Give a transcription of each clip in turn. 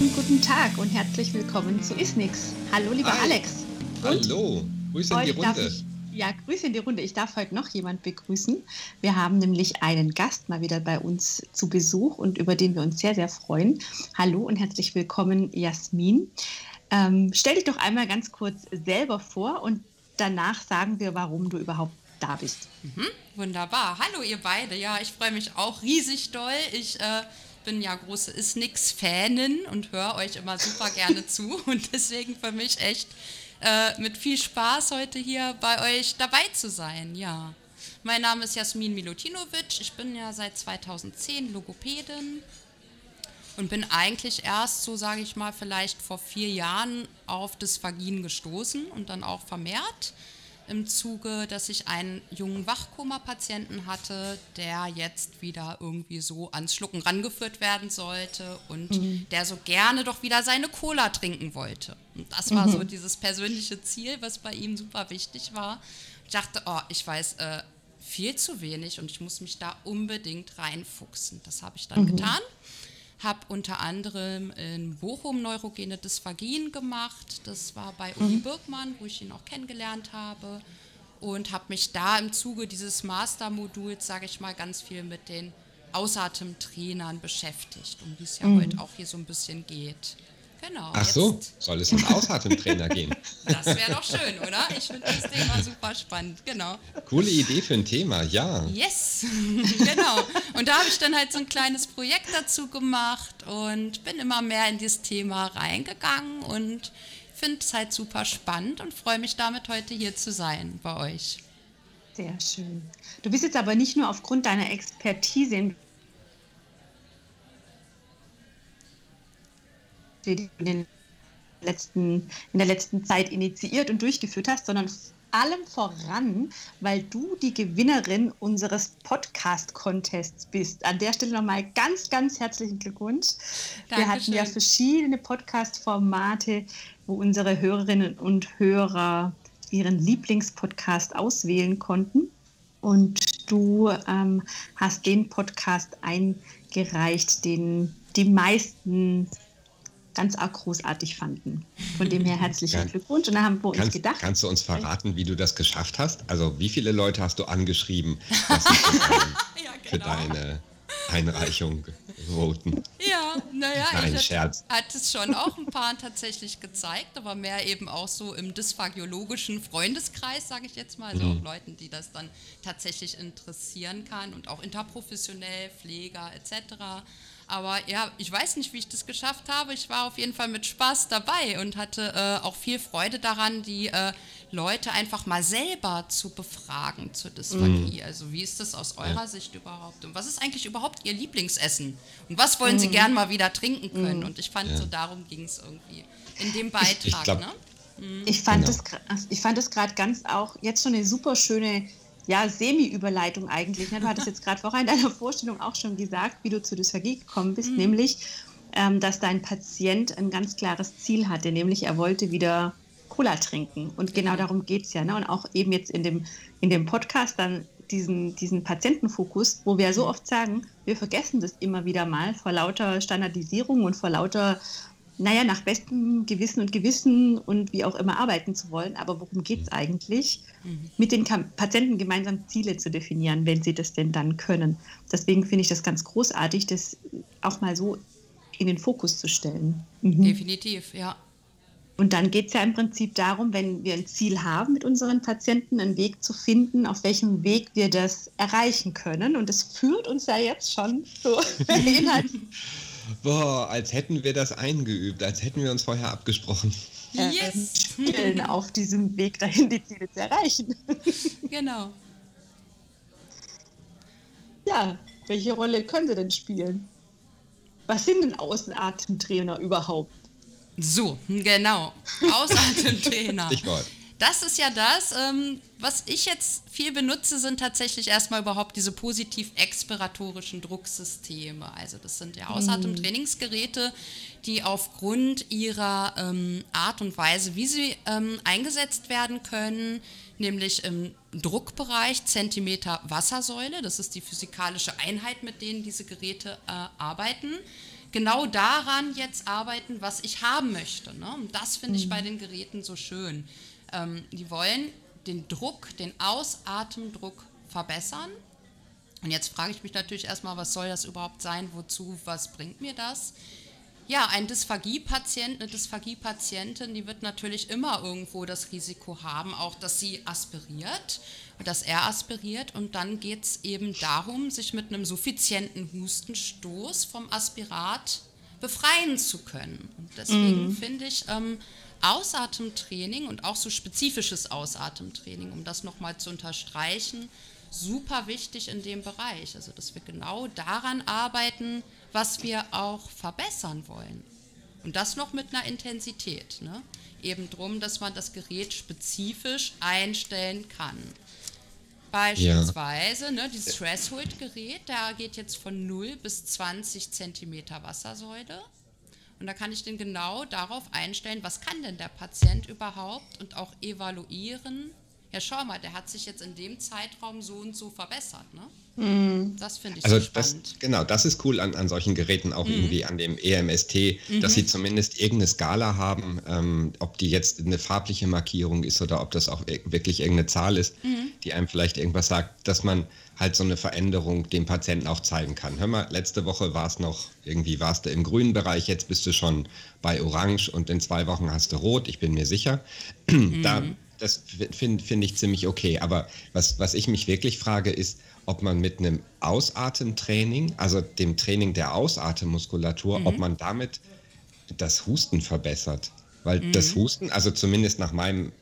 Guten Tag und herzlich willkommen zu Isnix. Hallo, lieber Hi. Alex. Und Hallo, Grüße in die Runde. Ich, ja, Grüße in die Runde. Ich darf heute noch jemand begrüßen. Wir haben nämlich einen Gast mal wieder bei uns zu Besuch und über den wir uns sehr, sehr freuen. Hallo und herzlich willkommen, Jasmin. Ähm, stell dich doch einmal ganz kurz selber vor und danach sagen wir, warum du überhaupt da bist. Mhm, wunderbar. Hallo ihr beide. Ja, ich freue mich auch riesig doll. Ich äh, bin ja große Isnix-Fanin und höre euch immer super gerne zu. Und deswegen für mich echt äh, mit viel Spaß heute hier bei euch dabei zu sein. Ja. Mein Name ist Jasmin Milutinovic. Ich bin ja seit 2010 Logopädin und bin eigentlich erst, so sage ich mal, vielleicht vor vier Jahren auf Dysphagien gestoßen und dann auch vermehrt im Zuge, dass ich einen jungen Wachkoma-Patienten hatte, der jetzt wieder irgendwie so ans Schlucken rangeführt werden sollte und der so gerne doch wieder seine Cola trinken wollte. Und das war so dieses persönliche Ziel, was bei ihm super wichtig war. Ich dachte, oh, ich weiß äh, viel zu wenig und ich muss mich da unbedingt reinfuchsen. Das habe ich dann getan habe unter anderem in Bochum neurogene Dysphagien gemacht. Das war bei Uli Birkmann, wo ich ihn auch kennengelernt habe. Und habe mich da im Zuge dieses Mastermoduls, sage ich mal, ganz viel mit den Außeratemtrainern beschäftigt, um die es ja heute auch hier so ein bisschen geht. Genau. Ach so, jetzt- soll es um Außeratemtrainer gehen? Das wäre doch schön, oder? Ich finde das Thema super spannend. Genau. Coole Idee für ein Thema, ja. Yes, genau. Und da habe ich dann halt so ein kleines Projekt dazu gemacht und bin immer mehr in dieses Thema reingegangen und finde es halt super spannend und freue mich damit heute hier zu sein bei euch. Sehr schön. Du bist jetzt aber nicht nur aufgrund deiner Expertise in in, den letzten, in der letzten Zeit initiiert und durchgeführt hast, sondern vor allem voran, weil du die Gewinnerin unseres Podcast-Contests bist. An der Stelle nochmal ganz, ganz herzlichen Glückwunsch. Wir hatten ja Dankeschön. verschiedene Podcast-Formate, wo unsere Hörerinnen und Hörer ihren Lieblingspodcast auswählen konnten. Und du ähm, hast den Podcast eingereicht, den die meisten ganz arg großartig fanden. Von dem her herzlichen. Glückwunsch. Und da haben wir uns Kannst, gedacht, kannst du uns verraten, wie du das geschafft hast? Also wie viele Leute hast du angeschrieben, dass sie Ja, für deine Einreichung voten? Ja, naja, Nein, ich Scherz. hat, hat es schon auch ein paar tatsächlich gezeigt, aber mehr eben auch so im dysphagiologischen Freundeskreis, sage ich jetzt mal, also Mhm. auch Leuten, die das dann tatsächlich interessieren kann und auch interprofessionell, Pfleger etc. Aber ja, ich weiß nicht, wie ich das geschafft habe. Ich war auf jeden Fall mit Spaß dabei und hatte äh, auch viel Freude daran, die äh, Leute einfach mal selber zu befragen zur Mhm. Dysphagie. Also wie ist das aus eurer Sicht überhaupt? Und was ist eigentlich überhaupt ihr Lieblingsessen? Und was wollen sie gern mal wieder trinken können? Und ich fand, so darum ging es irgendwie in dem Beitrag. glaub- ne? Ich fand Genau. das, ich fand das gerade ganz auch jetzt schon eine super schöne ja, Semi-Überleitung eigentlich. Ne? Du hattest jetzt gerade vorher in deiner Vorstellung auch schon gesagt, wie du zu Dysphagie gekommen bist, nämlich, ähm, dass dein Patient ein ganz klares Ziel hatte, nämlich er wollte wieder Cola trinken. Und genau darum geht es ja. Ne? Und auch eben jetzt in dem, in dem Podcast dann diesen, diesen Patientenfokus, wo wir ja so oft sagen, wir vergessen das immer wieder mal vor lauter Standardisierung und vor lauter naja, nach bestem Gewissen und Gewissen und wie auch immer arbeiten zu wollen. Aber worum geht es eigentlich? Mit den Patienten gemeinsam Ziele zu definieren, wenn sie das denn dann können. Deswegen finde ich das ganz großartig, das auch mal so in den Fokus zu stellen. Mhm. Definitiv, ja. Und dann geht es ja im Prinzip darum, wenn wir ein Ziel haben mit unseren Patienten, einen Weg zu finden, auf welchem Weg wir das erreichen können. Und das führt uns ja jetzt schon so inhaltlich Boah, als hätten wir das eingeübt, als hätten wir uns vorher abgesprochen. Yes! spielen auf diesem Weg dahin, die Ziele zu erreichen. genau. Ja, welche Rolle können sie denn spielen? Was sind denn Außenatemtrainer überhaupt? So, genau. Außeratemtrainer. Stichwort. Das ist ja das, ähm, was ich jetzt viel benutze, sind tatsächlich erstmal überhaupt diese positiv-expiratorischen Drucksysteme. Also das sind ja Außeratemtrainingsgeräte, die aufgrund ihrer ähm, Art und Weise, wie sie ähm, eingesetzt werden können, nämlich im Druckbereich Zentimeter Wassersäule, das ist die physikalische Einheit, mit denen diese Geräte äh, arbeiten, genau daran jetzt arbeiten, was ich haben möchte. Ne? Und das finde ich bei den Geräten so schön. Ähm, die wollen den Druck, den Ausatemdruck verbessern. Und jetzt frage ich mich natürlich erstmal, was soll das überhaupt sein? Wozu? Was bringt mir das? Ja, ein Dysphagie-Patient, eine Dysphagie-Patientin, die wird natürlich immer irgendwo das Risiko haben, auch dass sie aspiriert, dass er aspiriert. Und dann geht es eben darum, sich mit einem suffizienten Hustenstoß vom Aspirat befreien zu können. Und deswegen mhm. finde ich ähm, Ausatemtraining und auch so spezifisches Ausatemtraining, um das nochmal zu unterstreichen, super wichtig in dem Bereich. Also, dass wir genau daran arbeiten, was wir auch verbessern wollen. Und das noch mit einer Intensität. Ne? Eben darum, dass man das Gerät spezifisch einstellen kann. Beispielsweise, ja. ne, dieses Threshold-Gerät, da geht jetzt von 0 bis 20 cm Wassersäule. Und da kann ich den genau darauf einstellen, was kann denn der Patient überhaupt und auch evaluieren. Ja, schau mal, der hat sich jetzt in dem Zeitraum so und so verbessert. Ne? Mhm. Das finde ich also so spannend. Das, genau, das ist cool an, an solchen Geräten, auch mhm. irgendwie an dem EMST, mhm. dass sie zumindest irgendeine Skala haben, ähm, ob die jetzt eine farbliche Markierung ist oder ob das auch wirklich irgendeine Zahl ist, mhm. die einem vielleicht irgendwas sagt, dass man halt so eine Veränderung dem Patienten auch zeigen kann. Hör mal, letzte Woche war es noch, irgendwie warst du im grünen Bereich, jetzt bist du schon bei Orange und in zwei Wochen hast du Rot, ich bin mir sicher. da, mhm. das finde find ich ziemlich okay. Aber was, was ich mich wirklich frage, ist, ob man mit einem Ausatemtraining, also dem Training der Ausatemmuskulatur, mhm. ob man damit das Husten verbessert. Weil mhm. das Husten, also zumindest nach meinem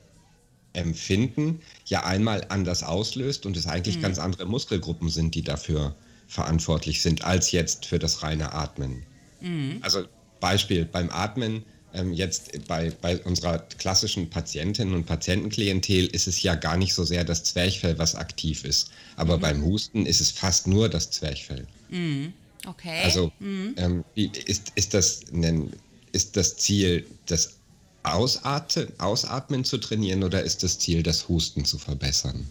Empfinden, ja einmal anders auslöst und es eigentlich mhm. ganz andere Muskelgruppen sind, die dafür verantwortlich sind, als jetzt für das reine Atmen. Mhm. Also Beispiel beim Atmen ähm, jetzt bei, bei unserer klassischen Patientinnen und Patientenklientel ist es ja gar nicht so sehr das Zwerchfell, was aktiv ist. Aber mhm. beim Husten ist es fast nur das Zwerchfell. Mhm. Okay. Also mhm. ähm, ist, ist, das ein, ist das Ziel, das Ausatmen, Ausatmen zu trainieren oder ist das Ziel, das Husten zu verbessern?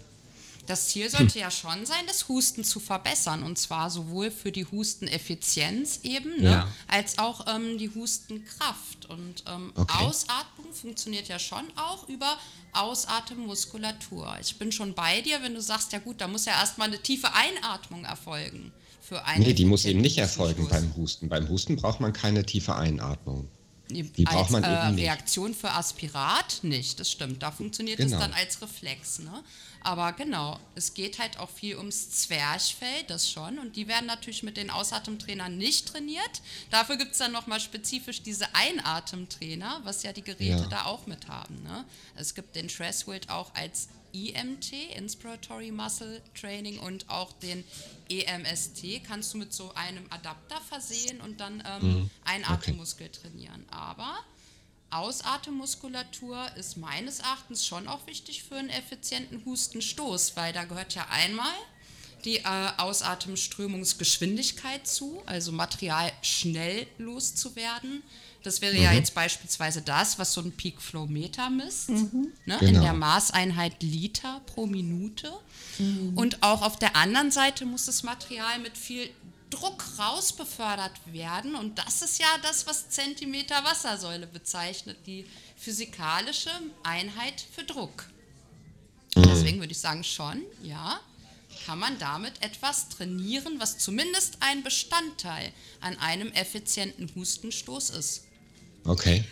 Das Ziel sollte ja schon sein, das Husten zu verbessern und zwar sowohl für die Husteneffizienz eben, ne, ja. als auch ähm, die Hustenkraft. Und ähm, okay. Ausatmung funktioniert ja schon auch über Ausatemmmuskulatur. Ich bin schon bei dir, wenn du sagst, ja gut, da muss ja erstmal eine tiefe Einatmung erfolgen. Für einen nee, die muss eben nicht erfolgen beim Husten. Beim Husten braucht man keine tiefe Einatmung. Die braucht man äh, eben nicht. Reaktion für Aspirat nicht, das stimmt. Da funktioniert es genau. dann als Reflex. Ne? Aber genau, es geht halt auch viel ums Zwerchfell, das schon. Und die werden natürlich mit den Ausatemtrainern nicht trainiert. Dafür gibt es dann nochmal spezifisch diese Einatemtrainer, was ja die Geräte ja. da auch mit haben. Ne? Es gibt den Threshold auch als IMT, Inspiratory Muscle Training, und auch den EMST kannst du mit so einem Adapter versehen und dann ähm, mhm. einen Atemmuskel okay. trainieren. Aber Ausatemmuskulatur ist meines Erachtens schon auch wichtig für einen effizienten Hustenstoß, weil da gehört ja einmal die äh, Ausatemströmungsgeschwindigkeit zu, also Material schnell loszuwerden. Das wäre mhm. ja jetzt beispielsweise das, was so ein Peak Flow Meter misst, mhm. ne, genau. in der Maßeinheit Liter pro Minute. Mhm. Und auch auf der anderen Seite muss das Material mit viel Druck rausbefördert werden. Und das ist ja das, was Zentimeter Wassersäule bezeichnet, die physikalische Einheit für Druck. Mhm. Deswegen würde ich sagen, schon, ja, kann man damit etwas trainieren, was zumindest ein Bestandteil an einem effizienten Hustenstoß ist. Okay.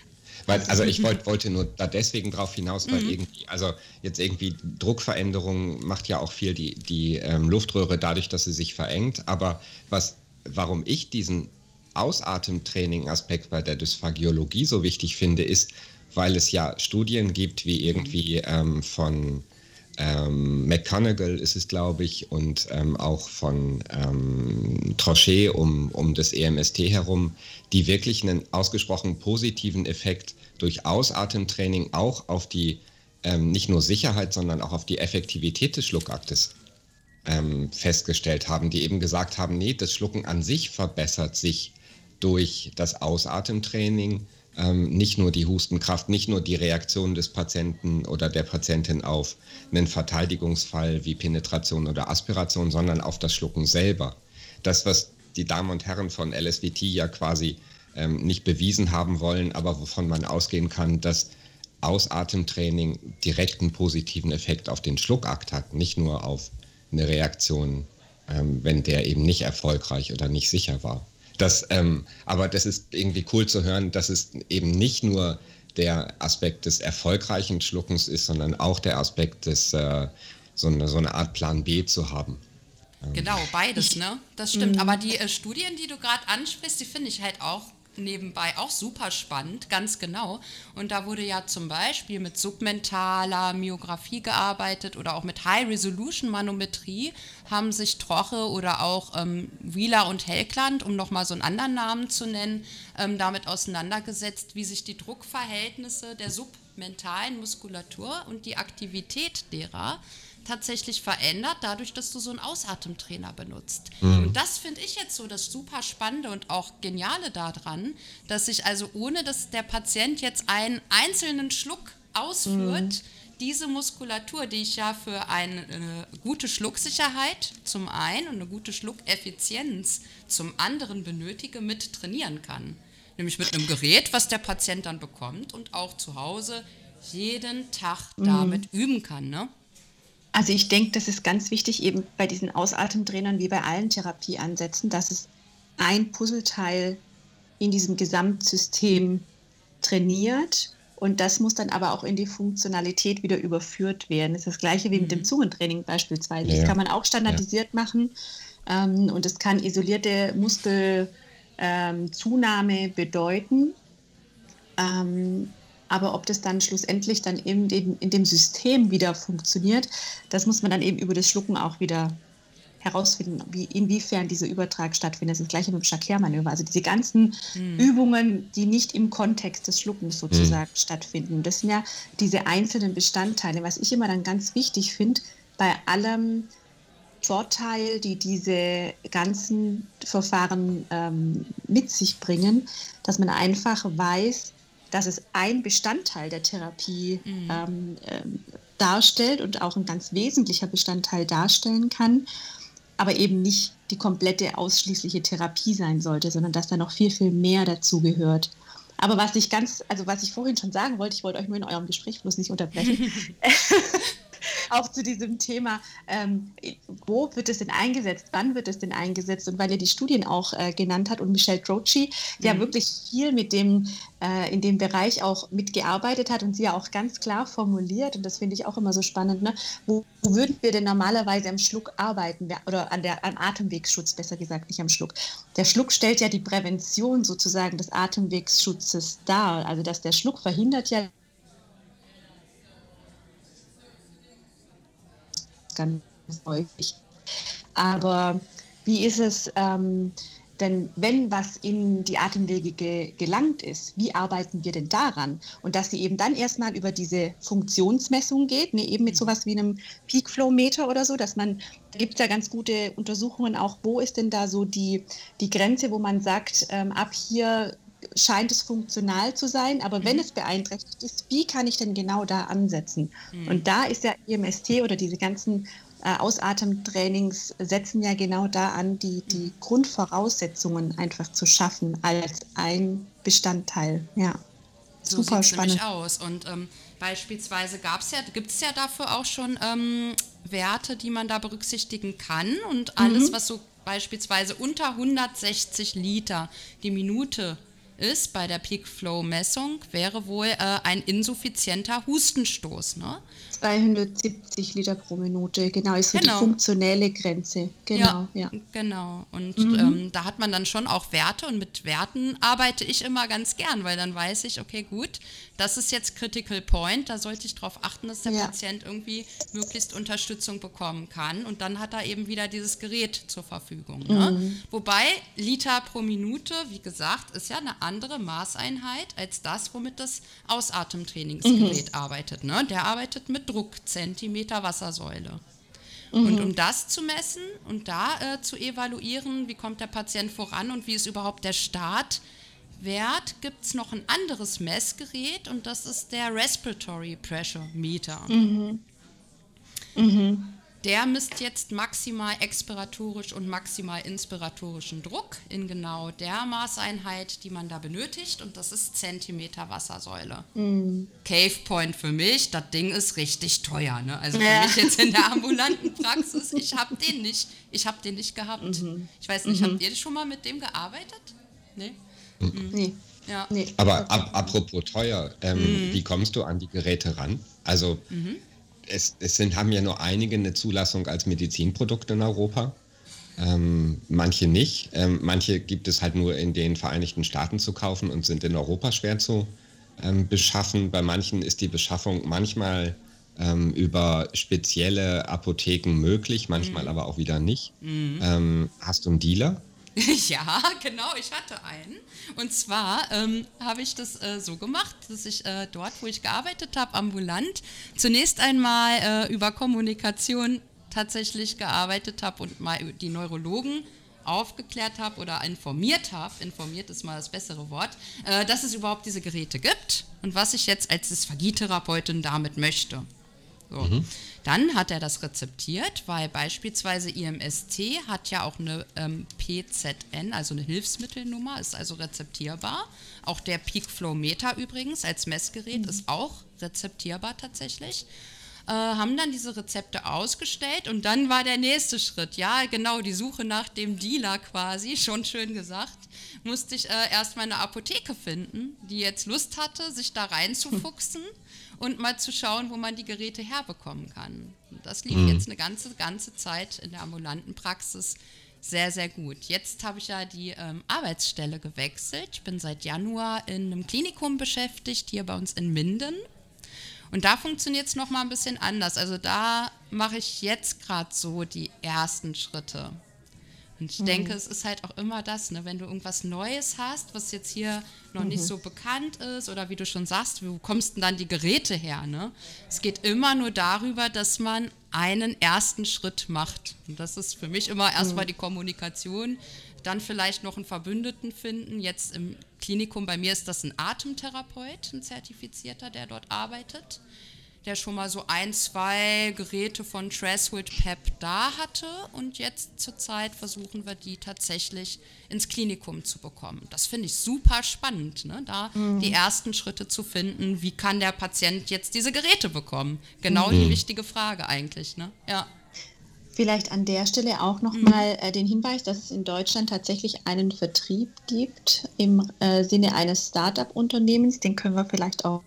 Weil, also ich wollt, wollte nur da deswegen drauf hinaus, weil mhm. irgendwie, also jetzt irgendwie Druckveränderung macht ja auch viel die, die ähm, Luftröhre dadurch, dass sie sich verengt. Aber was, warum ich diesen Ausatemtraining-Aspekt bei der Dysphagiologie so wichtig finde, ist, weil es ja Studien gibt, wie irgendwie ähm, von ähm, McConaughey ist es, glaube ich, und ähm, auch von ähm, Trochet um, um das EMST herum, die wirklich einen ausgesprochen positiven Effekt durch Ausatemtraining auch auf die ähm, nicht nur Sicherheit, sondern auch auf die Effektivität des Schluckaktes ähm, festgestellt haben, die eben gesagt haben, nee, das Schlucken an sich verbessert sich durch das Ausatemtraining ähm, nicht nur die Hustenkraft, nicht nur die Reaktion des Patienten oder der Patientin auf einen Verteidigungsfall wie Penetration oder Aspiration, sondern auf das Schlucken selber. Das, was die Damen und Herren von LSVT ja quasi ähm, nicht bewiesen haben wollen, aber wovon man ausgehen kann, dass Ausatemtraining direkt einen positiven Effekt auf den Schluckakt hat, nicht nur auf eine Reaktion, ähm, wenn der eben nicht erfolgreich oder nicht sicher war. Das, ähm, aber das ist irgendwie cool zu hören, dass es eben nicht nur der Aspekt des erfolgreichen Schluckens ist, sondern auch der Aspekt des, äh, so, eine, so eine Art Plan B zu haben. Ähm. Genau, beides, ne? Das stimmt. Mhm. Aber die äh, Studien, die du gerade ansprichst, die finde ich halt auch nebenbei auch super spannend, ganz genau. Und da wurde ja zum Beispiel mit submentaler Myographie gearbeitet oder auch mit High-Resolution-Manometrie haben sich Troche oder auch ähm, Wieler und Helkland, um nochmal so einen anderen Namen zu nennen, ähm, damit auseinandergesetzt, wie sich die Druckverhältnisse der submentalen Muskulatur und die Aktivität derer tatsächlich verändert, dadurch, dass du so einen Ausatemtrainer benutzt. Mhm. Und das finde ich jetzt so das super Spannende und auch Geniale daran, dass ich also ohne, dass der Patient jetzt einen einzelnen Schluck ausführt, mhm. diese Muskulatur, die ich ja für eine, eine gute Schlucksicherheit zum einen und eine gute Schluckeffizienz zum anderen benötige, mit trainieren kann. Nämlich mit einem Gerät, was der Patient dann bekommt und auch zu Hause jeden Tag mhm. damit mhm. üben kann. Ne? Also ich denke, das ist ganz wichtig eben bei diesen Ausatemtrainern wie bei allen Therapieansätzen, dass es ein Puzzleteil in diesem Gesamtsystem trainiert und das muss dann aber auch in die Funktionalität wieder überführt werden. Das ist das gleiche wie mit dem mhm. Zungentraining beispielsweise. Ja. Das kann man auch standardisiert ja. machen ähm, und es kann isolierte Muskelzunahme ähm, bedeuten. Ähm, aber ob das dann schlussendlich dann eben in, in dem System wieder funktioniert, das muss man dann eben über das Schlucken auch wieder herausfinden, wie, inwiefern dieser Übertrag stattfindet. Das ist das gleiche mit dem Shakir-Manöver. Also diese ganzen mhm. Übungen, die nicht im Kontext des Schluckens sozusagen mhm. stattfinden. Das sind ja diese einzelnen Bestandteile. Was ich immer dann ganz wichtig finde, bei allem Vorteil, die diese ganzen Verfahren ähm, mit sich bringen, dass man einfach weiß, dass es ein Bestandteil der Therapie mhm. ähm, äh, darstellt und auch ein ganz wesentlicher Bestandteil darstellen kann, aber eben nicht die komplette ausschließliche Therapie sein sollte, sondern dass da noch viel, viel mehr dazu gehört. Aber was ich ganz, also was ich vorhin schon sagen wollte, ich wollte euch nur in eurem Gespräch bloß nicht unterbrechen. auch zu diesem Thema, ähm, wo wird es denn eingesetzt, wann wird es denn eingesetzt und weil ihr die Studien auch äh, genannt hat und Michelle Trochi, die mhm. ja wirklich viel mit dem, äh, in dem Bereich auch mitgearbeitet hat und sie ja auch ganz klar formuliert und das finde ich auch immer so spannend, ne? wo, wo würden wir denn normalerweise am Schluck arbeiten oder an der, am Atemwegsschutz, besser gesagt, nicht am Schluck. Der Schluck stellt ja die Prävention sozusagen des Atemwegsschutzes dar, also dass der Schluck verhindert ja ganz häufig. Aber wie ist es ähm, denn, wenn was in die Atemwege ge gelangt ist, wie arbeiten wir denn daran? Und dass sie eben dann erstmal über diese Funktionsmessung geht, ne, eben mit sowas wie einem Peak-Flow-Meter oder so, dass man, da gibt es ja ganz gute Untersuchungen auch, wo ist denn da so die, die Grenze, wo man sagt, ähm, ab hier scheint es funktional zu sein, aber wenn mhm. es beeinträchtigt ist, wie kann ich denn genau da ansetzen? Mhm. Und da ist ja EMST oder diese ganzen äh, Ausatemtrainings setzen ja genau da an, die, die Grundvoraussetzungen einfach zu schaffen als ein Bestandteil. Ja. So Super spannend. aus. Und ähm, beispielsweise gab's ja, gibt es ja dafür auch schon ähm, Werte, die man da berücksichtigen kann. Und alles, mhm. was so beispielsweise unter 160 Liter die Minute ist bei der Peak Flow Messung, wäre wohl äh, ein insuffizienter Hustenstoß. Ne? 270 Liter pro Minute, genau, ist so genau. die funktionelle Grenze. Genau, ja. ja. Genau. Und mhm. ähm, da hat man dann schon auch Werte und mit Werten arbeite ich immer ganz gern, weil dann weiß ich, okay, gut, das ist jetzt Critical Point, da sollte ich darauf achten, dass der ja. Patient irgendwie möglichst Unterstützung bekommen kann. Und dann hat er eben wieder dieses Gerät zur Verfügung. Ne? Mhm. Wobei Liter pro Minute, wie gesagt, ist ja eine andere Maßeinheit als das, womit das Ausatemtrainingsgerät mhm. arbeitet. Ne? Der arbeitet mit Druckzentimeter Wassersäule. Mhm. Und um das zu messen und da äh, zu evaluieren, wie kommt der Patient voran und wie ist überhaupt der Start, Wert gibt es noch ein anderes Messgerät und das ist der Respiratory Pressure Meter. Mhm. Mhm. Der misst jetzt maximal expiratorisch und maximal inspiratorischen Druck in genau der Maßeinheit, die man da benötigt. Und das ist Zentimeter Wassersäule. Mhm. Cave Point für mich, das Ding ist richtig teuer. Ne? Also für ja. mich jetzt in der ambulanten Praxis, ich habe den nicht. Ich habe den nicht gehabt. Mhm. Ich weiß nicht, mhm. habt ihr schon mal mit dem gearbeitet? Nee? Mhm. Nee. Ja. Nee. Aber ab, apropos teuer, ähm, mhm. wie kommst du an die Geräte ran? Also mhm es, es sind, haben ja nur einige eine Zulassung als Medizinprodukt in Europa. Ähm, manche nicht. Ähm, manche gibt es halt nur in den Vereinigten Staaten zu kaufen und sind in Europa schwer zu ähm, beschaffen. Bei manchen ist die Beschaffung manchmal ähm, über spezielle Apotheken möglich, manchmal mhm. aber auch wieder nicht. Mhm. Ähm, hast du einen Dealer? ja, genau, ich hatte einen. Und zwar ähm, habe ich das äh, so gemacht, dass ich äh, dort, wo ich gearbeitet habe, ambulant, zunächst einmal äh, über Kommunikation tatsächlich gearbeitet habe und mal die Neurologen aufgeklärt habe oder informiert habe, informiert ist mal das bessere Wort, äh, dass es überhaupt diese Geräte gibt und was ich jetzt als Dysphagietherapeutin damit möchte. So. Mhm. Dann hat er das rezeptiert, weil beispielsweise IMST hat ja auch eine ähm, PZN, also eine Hilfsmittelnummer, ist also rezeptierbar. Auch der Peak Flow Meter übrigens als Messgerät mhm. ist auch rezeptierbar tatsächlich. Äh, haben dann diese Rezepte ausgestellt und dann war der nächste Schritt, ja genau, die Suche nach dem Dealer quasi, schon schön gesagt, musste ich äh, erst mal eine Apotheke finden, die jetzt Lust hatte, sich da reinzufuchsen. Und mal zu schauen, wo man die Geräte herbekommen kann. das lief mhm. jetzt eine ganze, ganze Zeit in der ambulanten Praxis sehr, sehr gut. Jetzt habe ich ja die ähm, Arbeitsstelle gewechselt. Ich bin seit Januar in einem Klinikum beschäftigt, hier bei uns in Minden. Und da funktioniert es nochmal ein bisschen anders. Also da mache ich jetzt gerade so die ersten Schritte. Und ich mhm. denke, es ist halt auch immer das, ne, wenn du irgendwas Neues hast, was jetzt hier noch mhm. nicht so bekannt ist oder wie du schon sagst, wo kommst denn dann die Geräte her? Ne? Es geht immer nur darüber, dass man einen ersten Schritt macht. Und das ist für mich immer erstmal mhm. die Kommunikation, dann vielleicht noch einen Verbündeten finden. Jetzt im Klinikum bei mir ist das ein Atemtherapeut, ein Zertifizierter, der dort arbeitet der schon mal so ein, zwei Geräte von Tresswood Pep da hatte und jetzt zurzeit versuchen wir die tatsächlich ins Klinikum zu bekommen. Das finde ich super spannend, ne? da mhm. die ersten Schritte zu finden, wie kann der Patient jetzt diese Geräte bekommen? Genau mhm. die wichtige Frage eigentlich. Ne? Ja. Vielleicht an der Stelle auch nochmal mhm. äh, den Hinweis, dass es in Deutschland tatsächlich einen Vertrieb gibt im äh, Sinne eines Start-up-Unternehmens. Den können wir vielleicht auch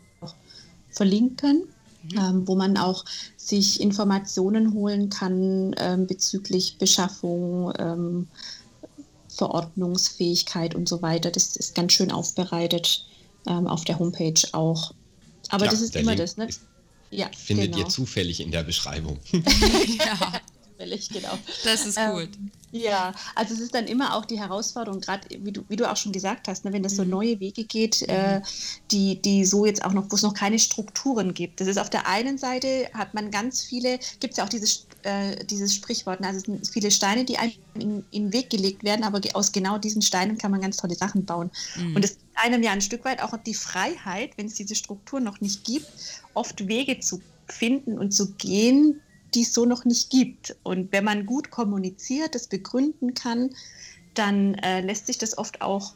verlinken. Ähm, wo man auch sich Informationen holen kann ähm, bezüglich Beschaffung, ähm, Verordnungsfähigkeit und so weiter. Das ist ganz schön aufbereitet ähm, auf der Homepage auch. Aber ja, das ist immer Link das, ne? Ja, findet genau. ihr zufällig in der Beschreibung. ja, zufällig, genau. Das ist gut. Ja, also es ist dann immer auch die Herausforderung, gerade wie du, wie du auch schon gesagt hast, ne, wenn das so mhm. neue Wege geht, mhm. äh, die, die so jetzt auch noch, wo es noch keine Strukturen gibt. Das ist auf der einen Seite hat man ganz viele, gibt es ja auch dieses, äh, dieses Sprichwort, ne, also es sind viele Steine, die einem in, in, den Weg gelegt werden, aber aus genau diesen Steinen kann man ganz tolle Sachen bauen. Mhm. Und es gibt einem ja ein Stück weit auch die Freiheit, wenn es diese Struktur noch nicht gibt, oft Wege zu finden und zu gehen, die es so noch nicht gibt. Und wenn man gut kommuniziert, das begründen kann, dann äh, lässt sich das oft auch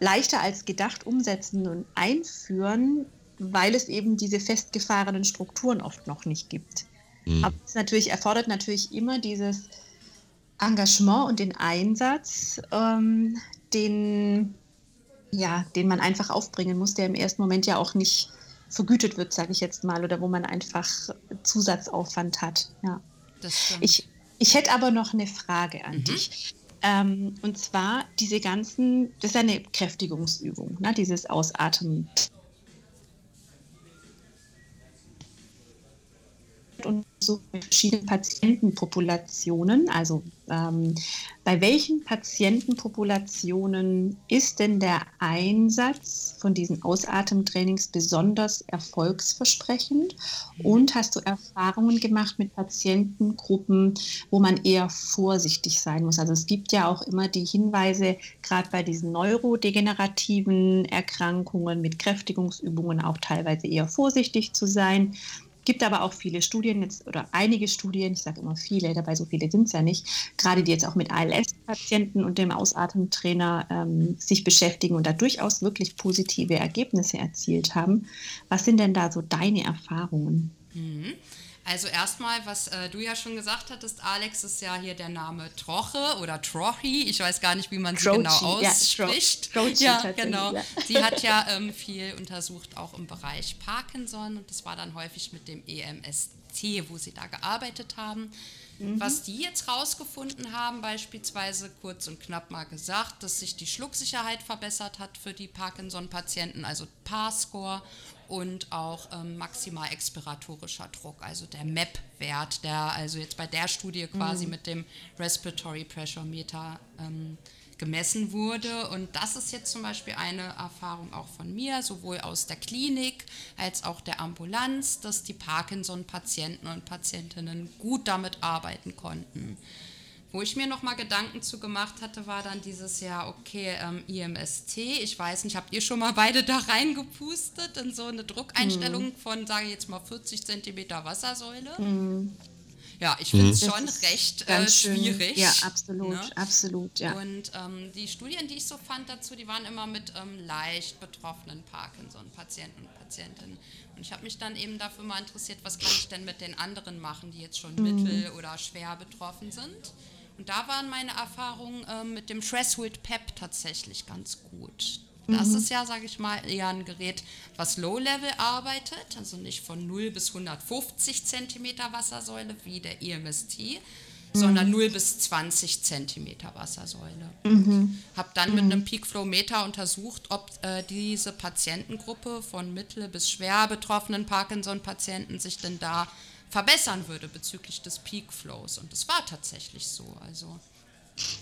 leichter als gedacht umsetzen und einführen, weil es eben diese festgefahrenen Strukturen oft noch nicht gibt. Mhm. Aber es natürlich, erfordert natürlich immer dieses Engagement und den Einsatz, ähm, den, ja, den man einfach aufbringen muss, der im ersten Moment ja auch nicht vergütet wird, sage ich jetzt mal, oder wo man einfach Zusatzaufwand hat. Ja. Ich, ich hätte aber noch eine Frage an mhm. dich. Ähm, und zwar diese ganzen, das ist eine Kräftigungsübung, ne, dieses Ausatmen. Und so verschiedene Patientenpopulationen. Also ähm, bei welchen Patientenpopulationen ist denn der Einsatz von diesen Ausatemtrainings besonders erfolgsversprechend? Und hast du Erfahrungen gemacht mit Patientengruppen, wo man eher vorsichtig sein muss? Also es gibt ja auch immer die Hinweise, gerade bei diesen neurodegenerativen Erkrankungen mit Kräftigungsübungen auch teilweise eher vorsichtig zu sein. Gibt aber auch viele Studien jetzt oder einige Studien, ich sage immer viele, dabei so viele sind es ja nicht, gerade die jetzt auch mit ALS-Patienten und dem Ausatmentrainer ähm, sich beschäftigen und da durchaus wirklich positive Ergebnisse erzielt haben. Was sind denn da so deine Erfahrungen? Mhm. Also erstmal, was äh, du ja schon gesagt hattest, Alex, ist ja hier der Name Troche oder Trochi. Ich weiß gar nicht, wie man sie Trochi, genau ausspricht. Ja, Trochi ja genau. Ja. Sie hat ja ähm, viel untersucht, auch im Bereich Parkinson. Und das war dann häufig mit dem EMST, wo sie da gearbeitet haben. Mhm. Was die jetzt rausgefunden haben, beispielsweise kurz und knapp mal gesagt, dass sich die Schlucksicherheit verbessert hat für die Parkinson-Patienten, also PAR-Score und auch ähm, maximal expiratorischer Druck, also der MAP-Wert, der also jetzt bei der Studie quasi mhm. mit dem Respiratory Pressure Meter ähm, gemessen wurde. Und das ist jetzt zum Beispiel eine Erfahrung auch von mir, sowohl aus der Klinik als auch der Ambulanz, dass die Parkinson-Patienten und Patientinnen gut damit arbeiten konnten. Wo ich mir nochmal Gedanken zu gemacht hatte, war dann dieses Jahr, okay, ähm, IMST, ich weiß nicht, habt ihr schon mal beide da reingepustet in so eine Druckeinstellung mhm. von, sage ich jetzt mal, 40 Zentimeter Wassersäule? Mhm. Ja, ich finde es mhm. schon recht äh, schwierig. Ja, absolut, ne? absolut, ja. Und ähm, die Studien, die ich so fand dazu, die waren immer mit ähm, leicht betroffenen Parkinson-Patienten und Patientinnen. Und ich habe mich dann eben dafür mal interessiert, was kann ich denn mit den anderen machen, die jetzt schon mhm. mittel oder schwer betroffen sind. Und da waren meine Erfahrungen äh, mit dem Threshold PEP tatsächlich ganz gut. Das mhm. ist ja, sage ich mal, eher ein Gerät, was Low-Level arbeitet, also nicht von 0 bis 150 cm Wassersäule wie der EMST, mhm. sondern 0 bis 20 cm Wassersäule. Mhm. Habe dann mit mhm. einem Peak-Flow-Meter untersucht, ob äh, diese Patientengruppe von mittel bis schwer betroffenen Parkinson-Patienten sich denn da verbessern würde bezüglich des Peak Flows. Und das war tatsächlich so. Also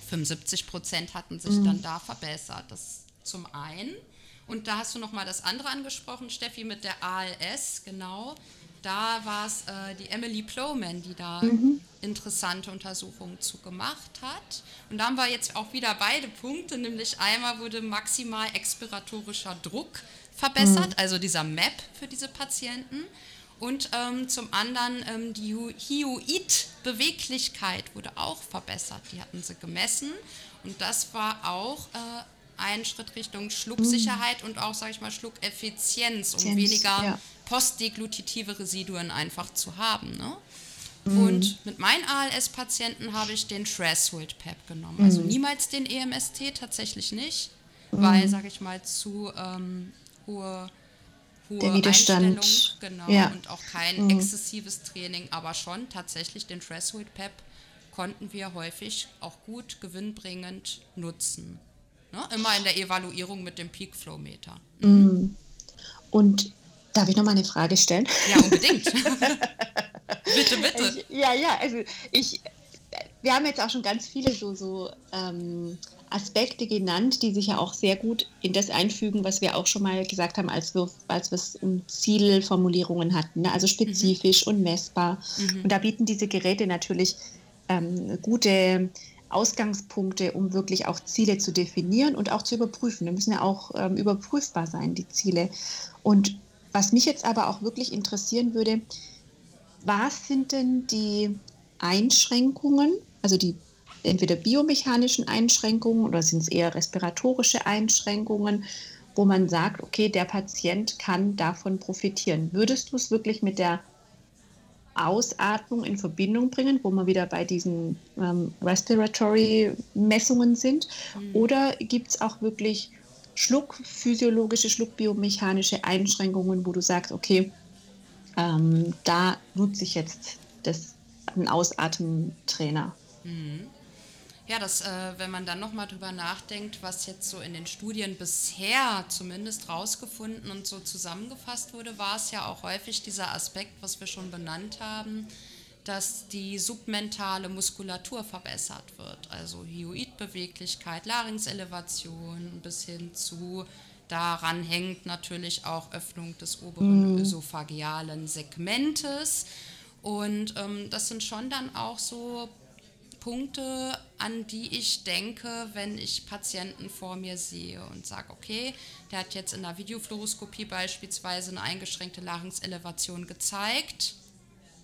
75 Prozent hatten sich mhm. dann da verbessert. Das zum einen. Und da hast du nochmal das andere angesprochen, Steffi, mit der ALS, genau. Da war es äh, die Emily Plowman, die da mhm. interessante Untersuchungen zu gemacht hat. Und da haben wir jetzt auch wieder beide Punkte, nämlich einmal wurde maximal expiratorischer Druck verbessert, mhm. also dieser MAP für diese Patienten. Und ähm, zum anderen ähm, die Hyoid-Beweglichkeit wurde auch verbessert. Die hatten sie gemessen. Und das war auch äh, ein Schritt Richtung Schlucksicherheit mhm. und auch, sage ich mal, Schluckeffizienz, um Effizienz, weniger ja. postdeglutitive Residuen einfach zu haben. Ne? Mhm. Und mit meinen ALS-Patienten habe ich den Threshold PEP genommen. Also mhm. niemals den EMST, tatsächlich nicht, mhm. weil, sage ich mal, zu ähm, hohe hohe der Widerstand. genau, ja. und auch kein mhm. exzessives Training, aber schon tatsächlich den Threshold Pep konnten wir häufig auch gut gewinnbringend nutzen. Ne? Immer in der Evaluierung mit dem Peak Flow Meter. Mhm. mhm. Und darf ich noch mal eine Frage stellen? Ja, unbedingt. bitte, bitte. Ich, ja, ja, also ich, wir haben jetzt auch schon ganz viele so, so ähm, Aspekte genannt, die sich ja auch sehr gut in das einfügen, was wir auch schon mal gesagt haben, als wir, als wir es um Zielformulierungen hatten, ne? also spezifisch mhm. und messbar. Mhm. Und da bieten diese Geräte natürlich ähm, gute Ausgangspunkte, um wirklich auch Ziele zu definieren und auch zu überprüfen. Die müssen ja auch ähm, überprüfbar sein, die Ziele. Und was mich jetzt aber auch wirklich interessieren würde, was sind denn die Einschränkungen, also die entweder biomechanischen Einschränkungen oder sind es eher respiratorische Einschränkungen, wo man sagt, okay, der Patient kann davon profitieren. Würdest du es wirklich mit der Ausatmung in Verbindung bringen, wo wir wieder bei diesen ähm, Respiratory-Messungen sind? Mhm. Oder gibt es auch wirklich schluckphysiologische, schluckbiomechanische Einschränkungen, wo du sagst, okay, ähm, da nutze ich jetzt das, einen Ausatmentrainer? Mhm. Ja, das, äh, wenn man dann nochmal drüber nachdenkt, was jetzt so in den Studien bisher zumindest rausgefunden und so zusammengefasst wurde, war es ja auch häufig dieser Aspekt, was wir schon benannt haben, dass die submentale Muskulatur verbessert wird. Also Hyoidbeweglichkeit, Larynxelevation bis hin zu daran hängt natürlich auch Öffnung des oberen mhm. ösophagealen Segmentes. Und ähm, das sind schon dann auch so Punkte, an die ich denke, wenn ich Patienten vor mir sehe und sage, okay, der hat jetzt in der Videofluoroskopie beispielsweise eine eingeschränkte Larynxelevation gezeigt.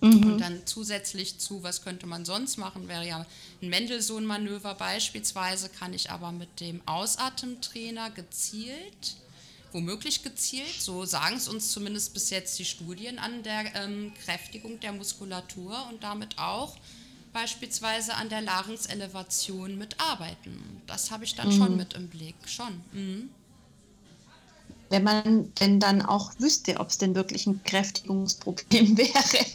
Mhm. Und dann zusätzlich zu, was könnte man sonst machen, wäre ja ein Mendelssohn-Manöver beispielsweise, kann ich aber mit dem Ausatemtrainer gezielt womöglich gezielt, so sagen es uns zumindest bis jetzt die Studien, an der ähm, Kräftigung der Muskulatur und damit auch beispielsweise an der Larynxelevation mitarbeiten. Das habe ich dann mhm. schon mit im Blick, schon. Mhm. Wenn man denn dann auch wüsste, ob es denn wirklich ein Kräftigungsproblem wäre.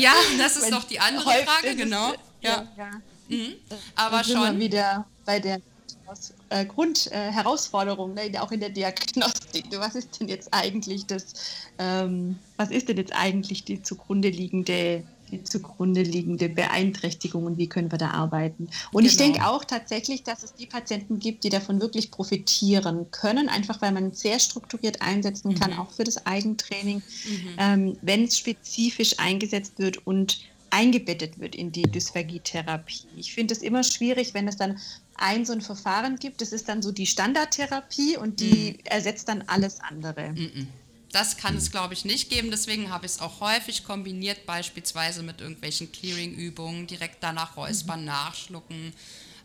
Ja, das ist doch die andere Frage, genau. Ja. ja. Mhm. Aber schon. wieder bei der äh, Grundherausforderung, äh, ne, auch in der Diagnostik. Was ist denn jetzt eigentlich das, ähm, was ist denn jetzt eigentlich die zugrunde liegende zugrunde liegende Beeinträchtigung und wie können wir da arbeiten. Und genau. ich denke auch tatsächlich, dass es die Patienten gibt, die davon wirklich profitieren können, einfach weil man sehr strukturiert einsetzen kann, mhm. auch für das Eigentraining, mhm. ähm, wenn es spezifisch eingesetzt wird und eingebettet wird in die Dysphagietherapie. Ich finde es immer schwierig, wenn es dann ein so ein Verfahren gibt, das ist dann so die Standardtherapie und die mhm. ersetzt dann alles andere. Mhm. Das kann es, glaube ich, nicht geben. Deswegen habe ich es auch häufig kombiniert, beispielsweise mit irgendwelchen Clearing-Übungen, direkt danach räuspern, mhm. nachschlucken.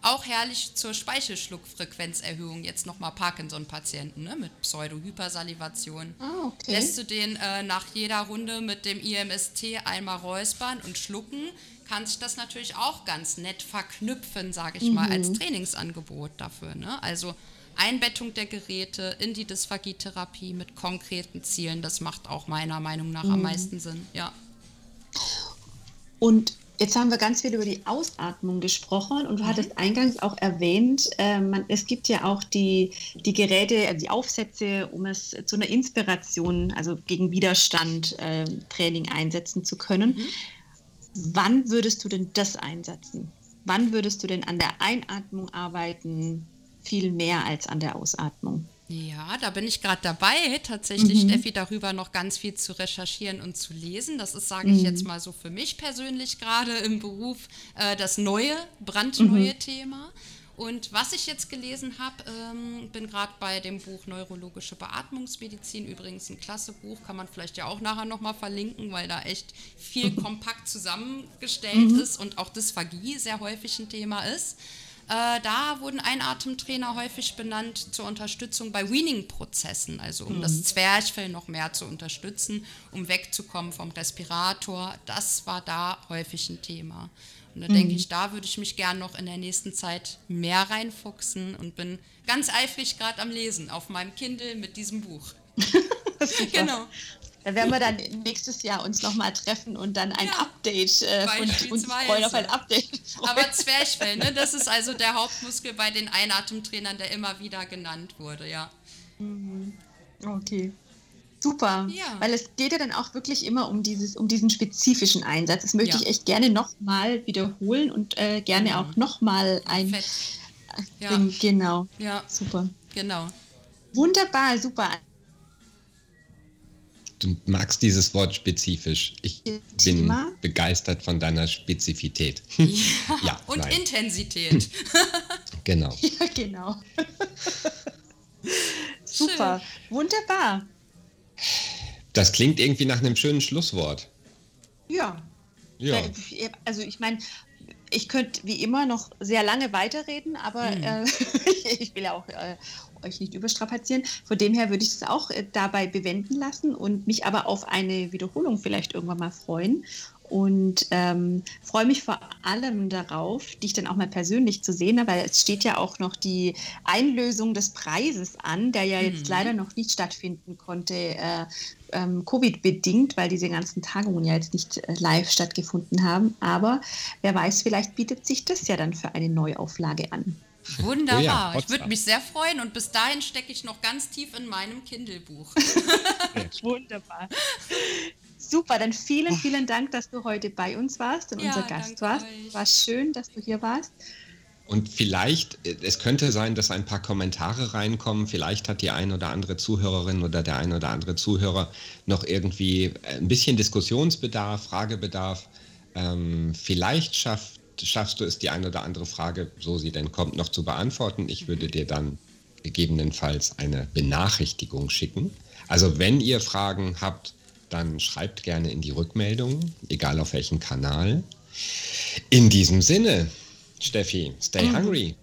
Auch herrlich zur Speichelschluckfrequenzerhöhung, jetzt nochmal Parkinson-Patienten ne, mit Pseudohypersalivation. Ah, okay. Lässt du den äh, nach jeder Runde mit dem IMST einmal räuspern und schlucken, kann sich das natürlich auch ganz nett verknüpfen, sage ich mhm. mal, als Trainingsangebot dafür. Ne? Also Einbettung der Geräte in die Dysphagietherapie mit konkreten Zielen, das macht auch meiner Meinung nach mhm. am meisten Sinn, ja. Und jetzt haben wir ganz viel über die Ausatmung gesprochen und du mhm. hattest eingangs auch erwähnt, äh, man, es gibt ja auch die, die Geräte, also die Aufsätze, um es zu einer Inspiration, also gegen Widerstand äh, Training einsetzen zu können. Mhm. Wann würdest du denn das einsetzen? Wann würdest du denn an der Einatmung arbeiten? Viel mehr als an der Ausatmung. Ja, da bin ich gerade dabei, tatsächlich, mhm. Steffi, darüber noch ganz viel zu recherchieren und zu lesen. Das ist, sage ich mhm. jetzt mal so für mich persönlich gerade im Beruf, äh, das neue, brandneue mhm. Thema. Und was ich jetzt gelesen habe, ähm, bin gerade bei dem Buch Neurologische Beatmungsmedizin, übrigens ein klasse Buch, kann man vielleicht ja auch nachher nochmal verlinken, weil da echt viel kompakt zusammengestellt mhm. ist und auch Dysphagie sehr häufig ein Thema ist. Äh, da wurden Einatemtrainer häufig benannt zur Unterstützung bei Weaning-Prozessen, also um mhm. das Zwerchfell noch mehr zu unterstützen, um wegzukommen vom Respirator. Das war da häufig ein Thema. Und da mhm. denke ich, da würde ich mich gern noch in der nächsten Zeit mehr reinfuchsen und bin ganz eifrig gerade am Lesen auf meinem Kindle mit diesem Buch. genau. Da werden wir dann nächstes Jahr uns nochmal treffen und dann ein ja, Update äh, und uns freuen auf ein Update. Freuen. Aber Zwerchfell, ne? das ist also der Hauptmuskel bei den Einatemtrainern, der immer wieder genannt wurde, ja. Mhm. Okay. Super, ja. weil es geht ja dann auch wirklich immer um, dieses, um diesen spezifischen Einsatz. Das möchte ja. ich echt gerne nochmal wiederholen und äh, gerne ja. auch nochmal ein... Fett. Ja. Genau, ja. super. Genau. Wunderbar, super. Du magst dieses Wort spezifisch. Ich bin begeistert von deiner Spezifität. Ja, ja und nein. Intensität. genau. Ja, genau. Super, Schön. wunderbar. Das klingt irgendwie nach einem schönen Schlusswort. Ja. ja. Also ich meine, ich könnte wie immer noch sehr lange weiterreden, aber hm. äh, ich will ja auch äh, euch nicht überstrapazieren. Von dem her würde ich es auch äh, dabei bewenden lassen und mich aber auf eine Wiederholung vielleicht irgendwann mal freuen und ähm, freue mich vor allem darauf, dich dann auch mal persönlich zu sehen, weil es steht ja auch noch die Einlösung des Preises an, der ja jetzt mhm. leider noch nicht stattfinden konnte, äh, ähm, Covid-bedingt, weil diese ganzen Tagungen ja jetzt nicht äh, live stattgefunden haben. Aber wer weiß, vielleicht bietet sich das ja dann für eine Neuauflage an. Wunderbar. Oh ja, ich würde mich sehr freuen und bis dahin stecke ich noch ganz tief in meinem Kindle-Buch. Wunderbar. Super, dann vielen, vielen Dank, dass du heute bei uns warst und ja, unser Gast warst. Euch. War schön, dass du hier warst. Und vielleicht, es könnte sein, dass ein paar Kommentare reinkommen. Vielleicht hat die eine oder andere Zuhörerin oder der eine oder andere Zuhörer noch irgendwie ein bisschen Diskussionsbedarf, Fragebedarf. Ähm, vielleicht schafft schaffst du es, die eine oder andere Frage, so sie denn kommt, noch zu beantworten. Ich würde dir dann gegebenenfalls eine Benachrichtigung schicken. Also wenn ihr Fragen habt, dann schreibt gerne in die Rückmeldung, egal auf welchem Kanal. In diesem Sinne, Steffi, stay mhm. hungry.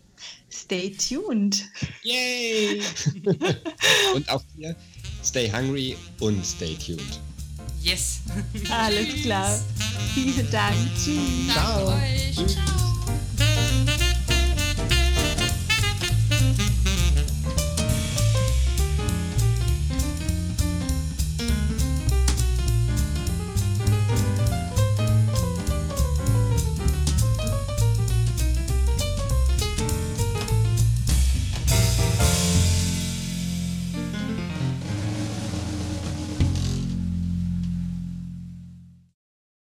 Stay tuned. Yay! und auch hier, stay hungry und stay tuned. Yes. Alles klar. Vielen Dank. Tschüss. Ciao. Ciao.